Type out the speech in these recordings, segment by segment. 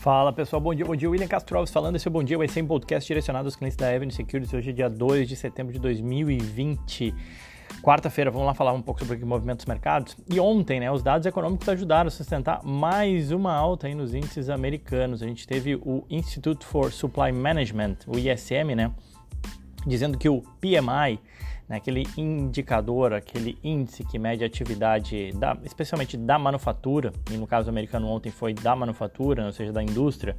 Fala pessoal, bom dia, bom dia. William Castro Alves falando. Esse é o Bom Dia vai ser um podcast direcionado aos clientes da Avenue Securities. Hoje é dia 2 de setembro de 2020. Quarta-feira, vamos lá falar um pouco sobre o movimento dos mercados. E ontem, né, os dados econômicos ajudaram a sustentar mais uma alta aí nos índices americanos. A gente teve o Institute for Supply Management, o ISM, né, dizendo que o PMI né, aquele indicador, aquele índice que mede a atividade, da, especialmente da manufatura, e no caso americano ontem foi da manufatura, ou seja, da indústria,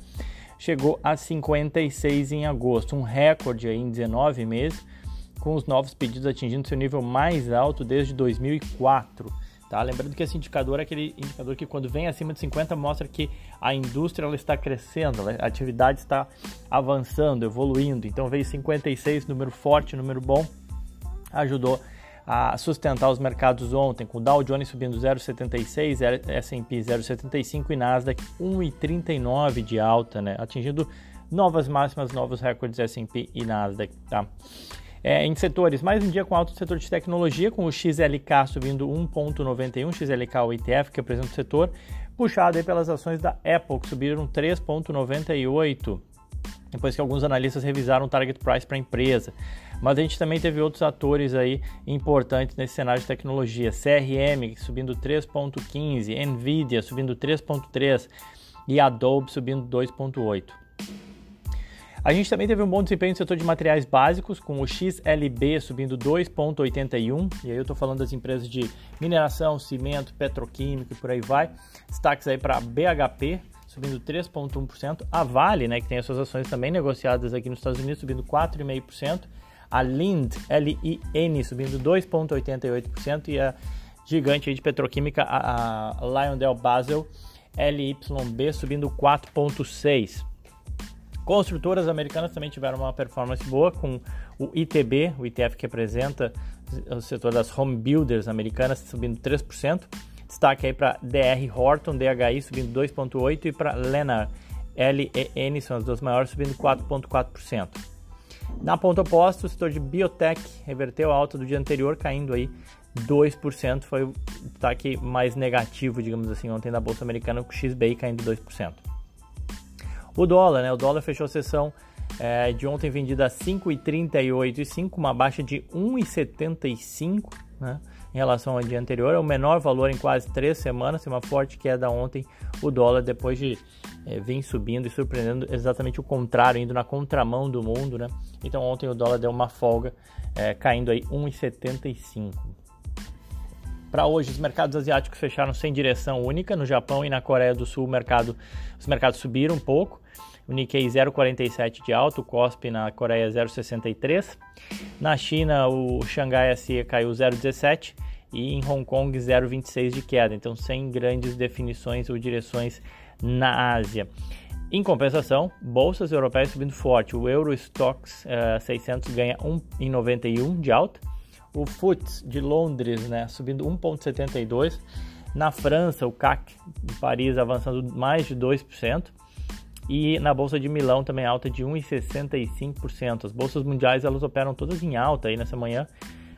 chegou a 56 em agosto, um recorde aí em 19 meses, com os novos pedidos atingindo seu nível mais alto desde 2004. Tá? Lembrando que esse indicador é aquele indicador que quando vem acima de 50 mostra que a indústria ela está crescendo, a atividade está avançando, evoluindo. Então veio 56, número forte, número bom ajudou a sustentar os mercados ontem, com o Dow Jones subindo 0,76, S&P 0,75 e Nasdaq 1,39 de alta, né? atingindo novas máximas, novos recordes S&P e Nasdaq. Tá? É, em setores, mais um dia com alto setor de tecnologia, com o XLK subindo 1,91, XLK o ETF que apresenta o setor, puxado aí pelas ações da Apple, que subiram 3,98 depois que alguns analistas revisaram o target price para a empresa. Mas a gente também teve outros atores aí importantes nesse cenário de tecnologia. CRM subindo 3.15, Nvidia subindo 3.3 e Adobe subindo 2.8. A gente também teve um bom desempenho no setor de materiais básicos, com o XLB subindo 2,81, e aí eu estou falando das empresas de mineração, cimento, petroquímico e por aí vai. Destaques aí para BHP, subindo 3,1%. A Vale, né, que tem as suas ações também negociadas aqui nos Estados Unidos, subindo 4,5%. A Lind, L-I-N, subindo 2,88%. E a gigante de petroquímica, a, a Lyondell Basel, LYB, subindo 4,6%. Construtoras americanas também tiveram uma performance boa com o ITB, o ITF que representa o setor das home builders americanas, subindo 3%. Destaque aí para DR Horton, DHI subindo 2,8% e para Lena LEN, são as duas maiores, subindo 4,4%. Na ponta oposta, o setor de biotech reverteu a alta do dia anterior, caindo aí 2%, foi o destaque mais negativo, digamos assim, ontem na Bolsa Americana, com o XBI caindo 2%. O dólar, né? O dólar fechou a sessão é, de ontem vendida a 5,38,5, uma baixa de 1,75, né? Em relação ao dia anterior. É o menor valor em quase três semanas, uma forte queda ontem o dólar depois de é, vir subindo e surpreendendo exatamente o contrário, indo na contramão do mundo, né? Então ontem o dólar deu uma folga, é, caindo aí 1,75. Para hoje, os mercados asiáticos fecharam sem direção única. No Japão e na Coreia do Sul, mercado, os mercados subiram um pouco. O Nikkei 0,47 de alto, o Kospi na Coreia 0,63. Na China, o Xangai SE caiu 0,17 e em Hong Kong 0,26 de queda. Então, sem grandes definições ou direções na Ásia. Em compensação, bolsas europeias subindo forte. O Eurostox uh, 600 ganha 1,91 de alta. O FTSE de Londres né, subindo 1,72. Na França, o CAC de Paris avançando mais de 2%. E na bolsa de Milão também alta de 1,65%. As bolsas mundiais elas operam todas em alta aí nessa manhã.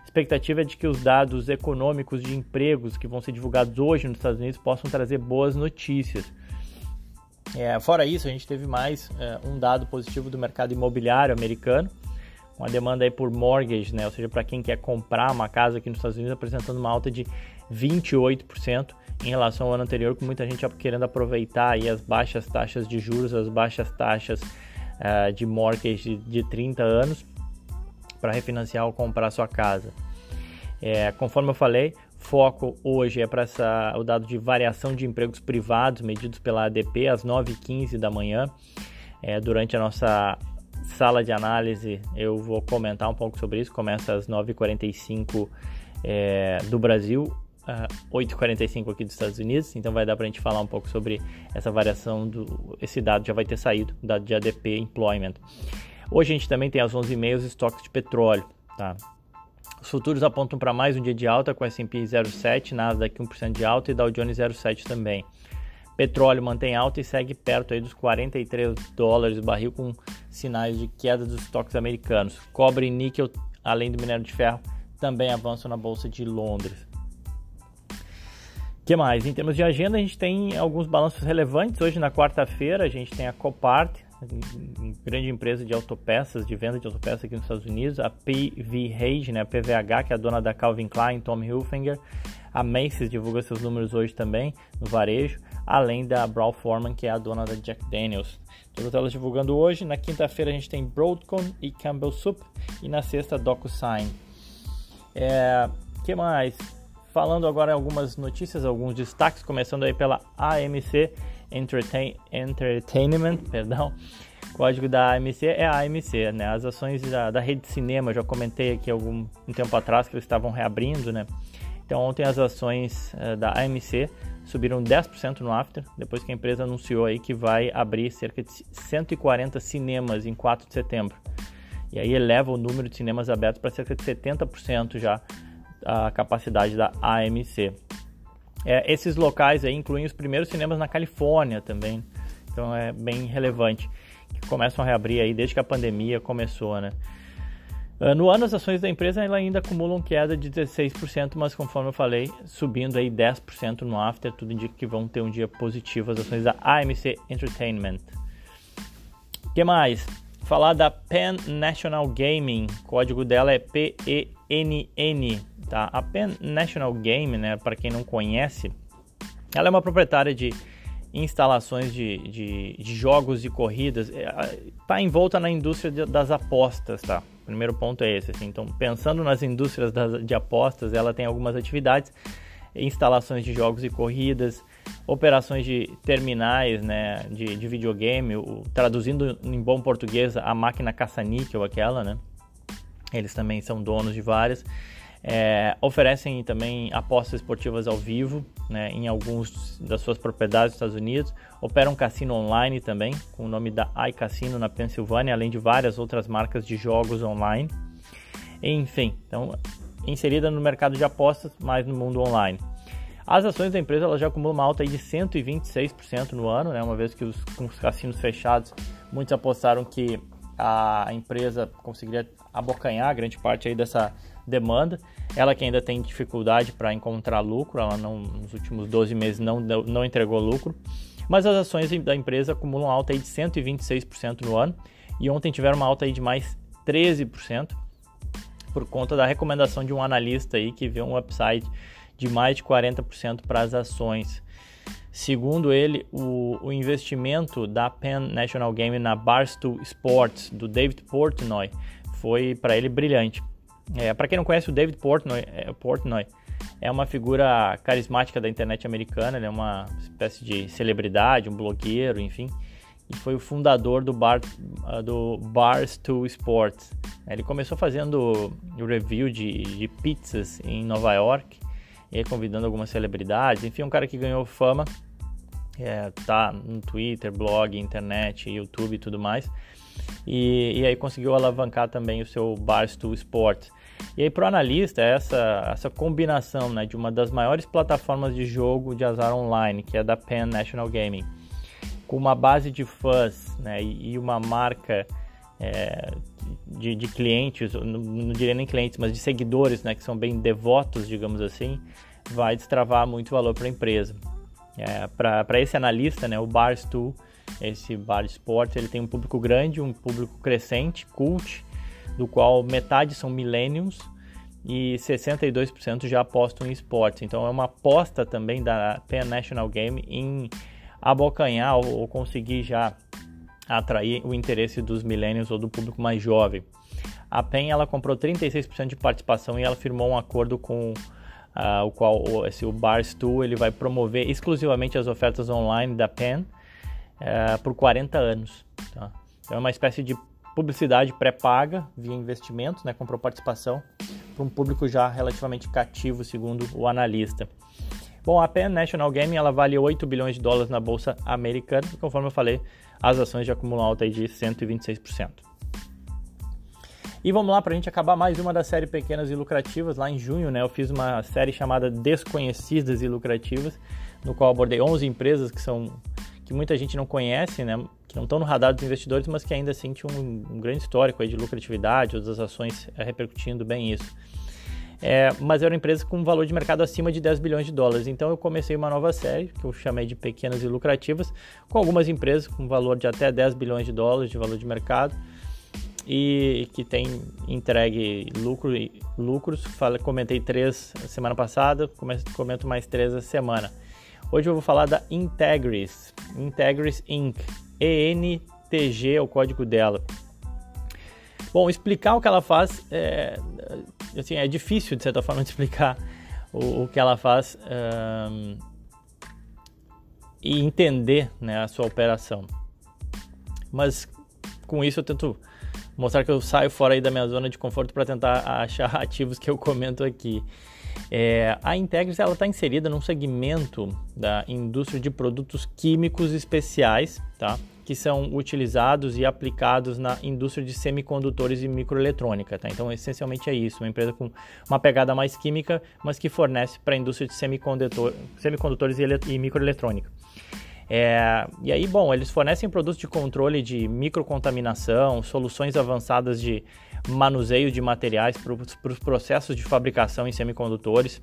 Expectativa é de que os dados econômicos de empregos que vão ser divulgados hoje nos Estados Unidos possam trazer boas notícias. É, fora isso, a gente teve mais é, um dado positivo do mercado imobiliário americano, com a demanda aí por mortgage, né, ou seja, para quem quer comprar uma casa aqui nos Estados Unidos, apresentando uma alta de 28% em relação ao ano anterior, com muita gente querendo aproveitar aí as baixas taxas de juros, as baixas taxas uh, de mortgage de 30 anos para refinanciar ou comprar sua casa. É, conforme eu falei, foco hoje é para o dado de variação de empregos privados medidos pela ADP às 9h15 da manhã. É, durante a nossa sala de análise eu vou comentar um pouco sobre isso. Começa às 9h45 é, do Brasil, uh, 8h45 aqui dos Estados Unidos, então vai dar para a gente falar um pouco sobre essa variação do esse dado já vai ter saído, dado de ADP Employment. Hoje a gente também tem às 11h30 os estoques de petróleo, tá? Os futuros apontam para mais um dia de alta com S&P 0,7, Nasdaq 1% de alta e Dow Jones 0,7 também. Petróleo mantém alta e segue perto aí dos 43 dólares o barril com sinais de queda dos estoques americanos. Cobre e níquel, além do minério de ferro, também avançam na bolsa de Londres. Que mais? Em termos de agenda, a gente tem alguns balanços relevantes. Hoje, na quarta-feira, a gente tem a Copart, grande empresa de autopeças, de venda de autopeças aqui nos Estados Unidos, a PVH, né, a PVH, que é a dona da Calvin Klein, Tommy Hilfiger, a Macy's divulga seus números hoje também no varejo, além da Brown Forman, que é a dona da Jack Daniels. Todas elas divulgando hoje. Na quinta-feira a gente tem Broadcom e Campbell Soup e na sexta DocuSign. É, que mais? Falando agora algumas notícias, alguns destaques, começando aí pela AMC Entertain, Entertainment, perdão. O código da AMC é a AMC, né? As ações da, da rede de cinema, já comentei aqui algum um tempo atrás que eles estavam reabrindo, né? Então ontem as ações uh, da AMC subiram 10% no after, depois que a empresa anunciou aí que vai abrir cerca de 140 cinemas em 4 de setembro. E aí eleva o número de cinemas abertos para cerca de 70% já a capacidade da AMC. É, esses locais aí incluem os primeiros cinemas na Califórnia também, então é bem relevante, que começam a reabrir aí desde que a pandemia começou, né? Ah, no ano, as ações da empresa ainda acumulam queda de 16%, mas conforme eu falei, subindo aí 10% no after, tudo indica que vão ter um dia positivo as ações da AMC Entertainment. O que mais? Falar da Pan National Gaming, o código dela é PENN, tá? A Pan National Game, né, para quem não conhece, ela é uma proprietária de instalações de, de, de jogos e corridas, está é, envolta na indústria das apostas, tá? O primeiro ponto é esse, assim. Então, pensando nas indústrias das, de apostas, ela tem algumas atividades, instalações de jogos e corridas, operações de terminais, né, de, de videogame, o, traduzindo em bom português, a máquina caça-níquel, aquela, né? Eles também são donos de várias. É, oferecem também apostas esportivas ao vivo né, em alguns das suas propriedades nos Estados Unidos. Operam um cassino online também, com o nome da iCassino na Pensilvânia, além de várias outras marcas de jogos online. Enfim, então inserida no mercado de apostas, mas no mundo online. As ações da empresa ela já acumulam uma alta de 126% no ano, né, uma vez que os, com os cassinos fechados, muitos apostaram que a empresa conseguiria abocanhar grande parte aí dessa demanda. Ela que ainda tem dificuldade para encontrar lucro, ela não, nos últimos 12 meses não, não entregou lucro, mas as ações da empresa acumulam alta aí de 126% no ano e ontem tiveram uma alta aí de mais 13% por conta da recomendação de um analista aí que vê um upside de mais de 40% para as ações. Segundo ele, o, o, investimento da Penn National Game na Barstool Sports do David Portnoy foi para ele brilhante. É, para quem não conhece o David Portnoy, é, Portnoy é uma figura carismática da internet americana, ele é uma espécie de celebridade, um blogueiro, enfim, e foi o fundador do bar uh, do Barstool Sports. Ele começou fazendo review de, de pizzas em Nova York, e convidando algumas celebridades, enfim, um cara que ganhou fama, é, tá no Twitter, blog, internet, YouTube e tudo mais. E, e aí conseguiu alavancar também o seu Barstool Sports. E aí para o analista, essa, essa combinação né, de uma das maiores plataformas de jogo de azar online, que é da Penn National Gaming, com uma base de fãs né, e, e uma marca é, de, de, clientes, não, não, diria nem clientes, mas de seguidores, né, que são bem devotos, digamos assim, vai destravar muito valor para a empresa. É, para esse analista, né, o Barstool esse bar esporte ele tem um público grande, um público crescente, cult, do qual metade são millennials e 62% já apostam em esportes. Então é uma aposta também da Penn National Game em abocanhar ou, ou conseguir já atrair o interesse dos millennials ou do público mais jovem. A PEN ela comprou 36% de participação e ela firmou um acordo com uh, o qual esse, o Barstool ele vai promover exclusivamente as ofertas online da PEN é, por 40 anos. Tá? Então é uma espécie de publicidade pré-paga via investimentos, né, comprou participação para um público já relativamente cativo, segundo o analista. Bom, a Penn National Gaming ela vale 8 bilhões de dólares na bolsa americana, e conforme eu falei, as ações já acumulam alta de 126%. E vamos lá para a gente acabar mais uma das séries pequenas e lucrativas. Lá em junho, né, eu fiz uma série chamada Desconhecidas e Lucrativas, no qual abordei 11 empresas que são que muita gente não conhece, né, que não estão no radar dos investidores, mas que ainda assim um, um grande histórico de lucratividade, outras ações é, repercutindo bem isso. É, mas era uma empresa com um valor de mercado acima de 10 bilhões de dólares. Então eu comecei uma nova série, que eu chamei de Pequenas e Lucrativas, com algumas empresas com valor de até 10 bilhões de dólares de valor de mercado e que tem entregue lucro, lucros. Falei, comentei três semana passada, comento mais três essa semana. Hoje eu vou falar da Integris, Integris Inc. ENTG é o código dela. Bom, explicar o que ela faz é, assim, é difícil de certa forma explicar o, o que ela faz um, e entender né, a sua operação. Mas com isso eu tento mostrar que eu saio fora aí da minha zona de conforto para tentar achar ativos que eu comento aqui. É, a Integris ela está inserida num segmento da indústria de produtos químicos especiais, tá? Que são utilizados e aplicados na indústria de semicondutores e microeletrônica. Tá? Então, essencialmente é isso, uma empresa com uma pegada mais química, mas que fornece para a indústria de semicondutor, semicondutores e, e microeletrônica. É, e aí, bom, eles fornecem produtos de controle de microcontaminação, soluções avançadas de manuseio de materiais para os processos de fabricação em semicondutores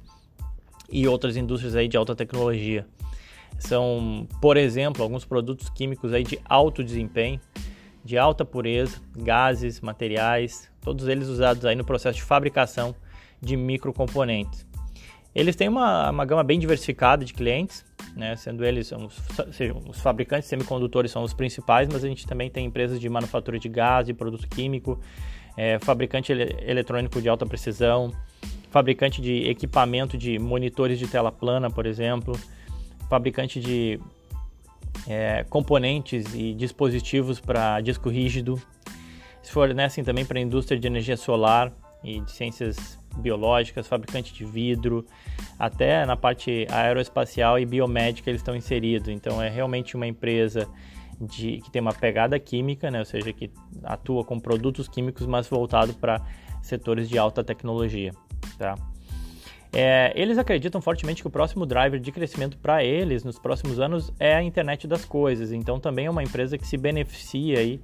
e outras indústrias aí de alta tecnologia. São, por exemplo, alguns produtos químicos aí de alto desempenho, de alta pureza, gases, materiais, todos eles usados aí no processo de fabricação de microcomponentes. Eles têm uma, uma gama bem diversificada de clientes, né, sendo eles os, os fabricantes de semicondutores são os principais, mas a gente também tem empresas de manufatura de gás, de produto químico, é, fabricante ele, eletrônico de alta precisão, fabricante de equipamento de monitores de tela plana, por exemplo, fabricante de é, componentes e dispositivos para disco rígido. Se fornecem também para a indústria de energia solar e de ciências biológicas, fabricante de vidro, até na parte aeroespacial e biomédica eles estão inseridos. Então é realmente uma empresa de, que tem uma pegada química, né? ou seja, que atua com produtos químicos, mas voltado para setores de alta tecnologia. Tá? É, eles acreditam fortemente que o próximo driver de crescimento para eles nos próximos anos é a internet das coisas. Então também é uma empresa que se beneficia aí,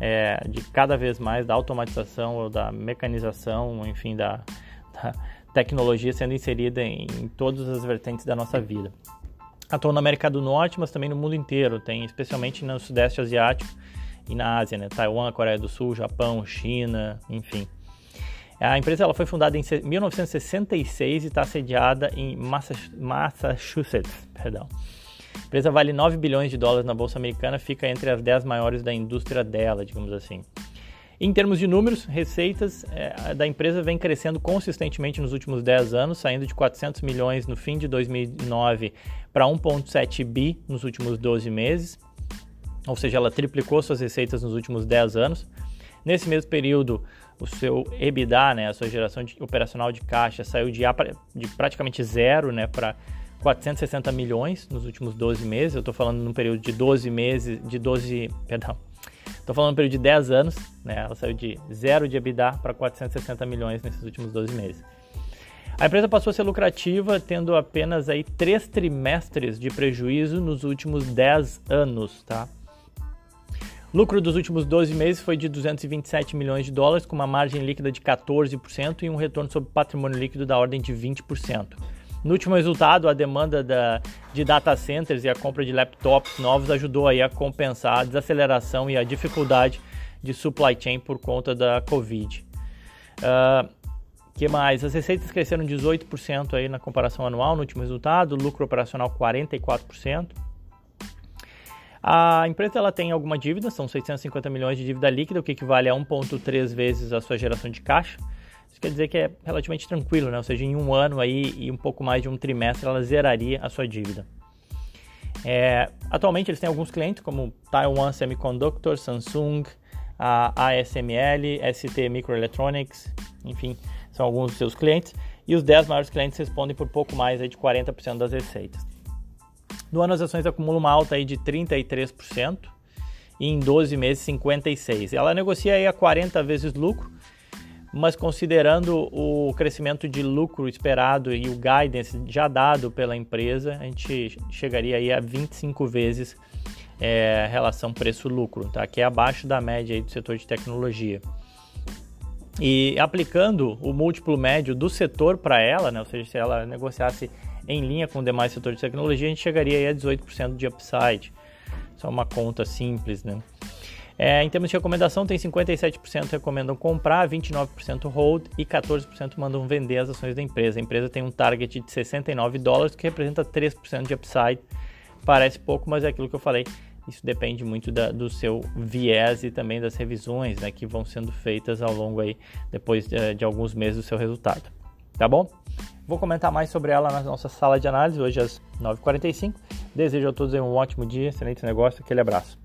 é, de cada vez mais da automatização ou da mecanização, enfim, da, da tecnologia sendo inserida em, em todas as vertentes da nossa vida. Atuam na América do Norte, mas também no mundo inteiro. Tem especialmente no Sudeste Asiático e na Ásia, né? Taiwan, Coreia do Sul, Japão, China, enfim. A empresa ela foi fundada em 1966 e está sediada em Massachusetts. Perdão. A empresa vale 9 bilhões de dólares na bolsa americana, fica entre as 10 maiores da indústria dela, digamos assim. Em termos de números, receitas é, da empresa vem crescendo consistentemente nos últimos 10 anos, saindo de 400 milhões no fim de 2009 para 1,7 bi nos últimos 12 meses, ou seja, ela triplicou suas receitas nos últimos 10 anos. Nesse mesmo período, o seu EBITDA, né, a sua geração de, operacional de caixa, saiu de, de praticamente zero né, para 460 milhões nos últimos 12 meses. Eu estou falando num período de 12 meses, de 12, perdão, estou falando num período de 10 anos, né, ela saiu de zero de EBITDA para 460 milhões nesses últimos 12 meses. A empresa passou a ser lucrativa, tendo apenas aí três trimestres de prejuízo nos últimos 10 anos, tá? Lucro dos últimos 12 meses foi de 227 milhões de dólares, com uma margem líquida de 14% e um retorno sobre patrimônio líquido da ordem de 20%. No último resultado, a demanda da, de data centers e a compra de laptops novos ajudou aí a compensar a desaceleração e a dificuldade de supply chain por conta da Covid. Uh, que mais? As receitas cresceram 18% aí na comparação anual no último resultado, lucro operacional 44%. A empresa ela tem alguma dívida, são 650 milhões de dívida líquida, o que equivale a 1,3 vezes a sua geração de caixa. Isso quer dizer que é relativamente tranquilo, né? ou seja, em um ano aí e um pouco mais de um trimestre ela zeraria a sua dívida. É, atualmente eles têm alguns clientes como Taiwan Semiconductor, Samsung, a ASML, ST Microelectronics, enfim, são alguns dos seus clientes. E os 10 maiores clientes respondem por pouco mais aí de 40% das receitas. No ano as ações acumulam uma alta aí de 33% e em 12 meses 56%. Ela negocia aí a 40 vezes lucro, mas considerando o crescimento de lucro esperado e o guidance já dado pela empresa, a gente chegaria aí a 25 vezes é, relação preço-lucro, tá? que é abaixo da média aí do setor de tecnologia. E aplicando o múltiplo médio do setor para ela, né, ou seja, se ela negociasse em linha com demais setores de tecnologia, a gente chegaria a 18% de upside. Só uma conta simples, né? É, em termos de recomendação, tem 57% recomendam comprar, 29% hold e 14% mandam vender as ações da empresa. A empresa tem um target de 69 dólares, que representa 3% de upside. Parece pouco, mas é aquilo que eu falei. Isso depende muito da, do seu viés e também das revisões né, que vão sendo feitas ao longo aí, depois de, eh, de alguns meses do seu resultado. Tá bom? Vou comentar mais sobre ela na nossa sala de análise, hoje às 9h45. Desejo a todos um ótimo dia, excelente negócio, aquele abraço.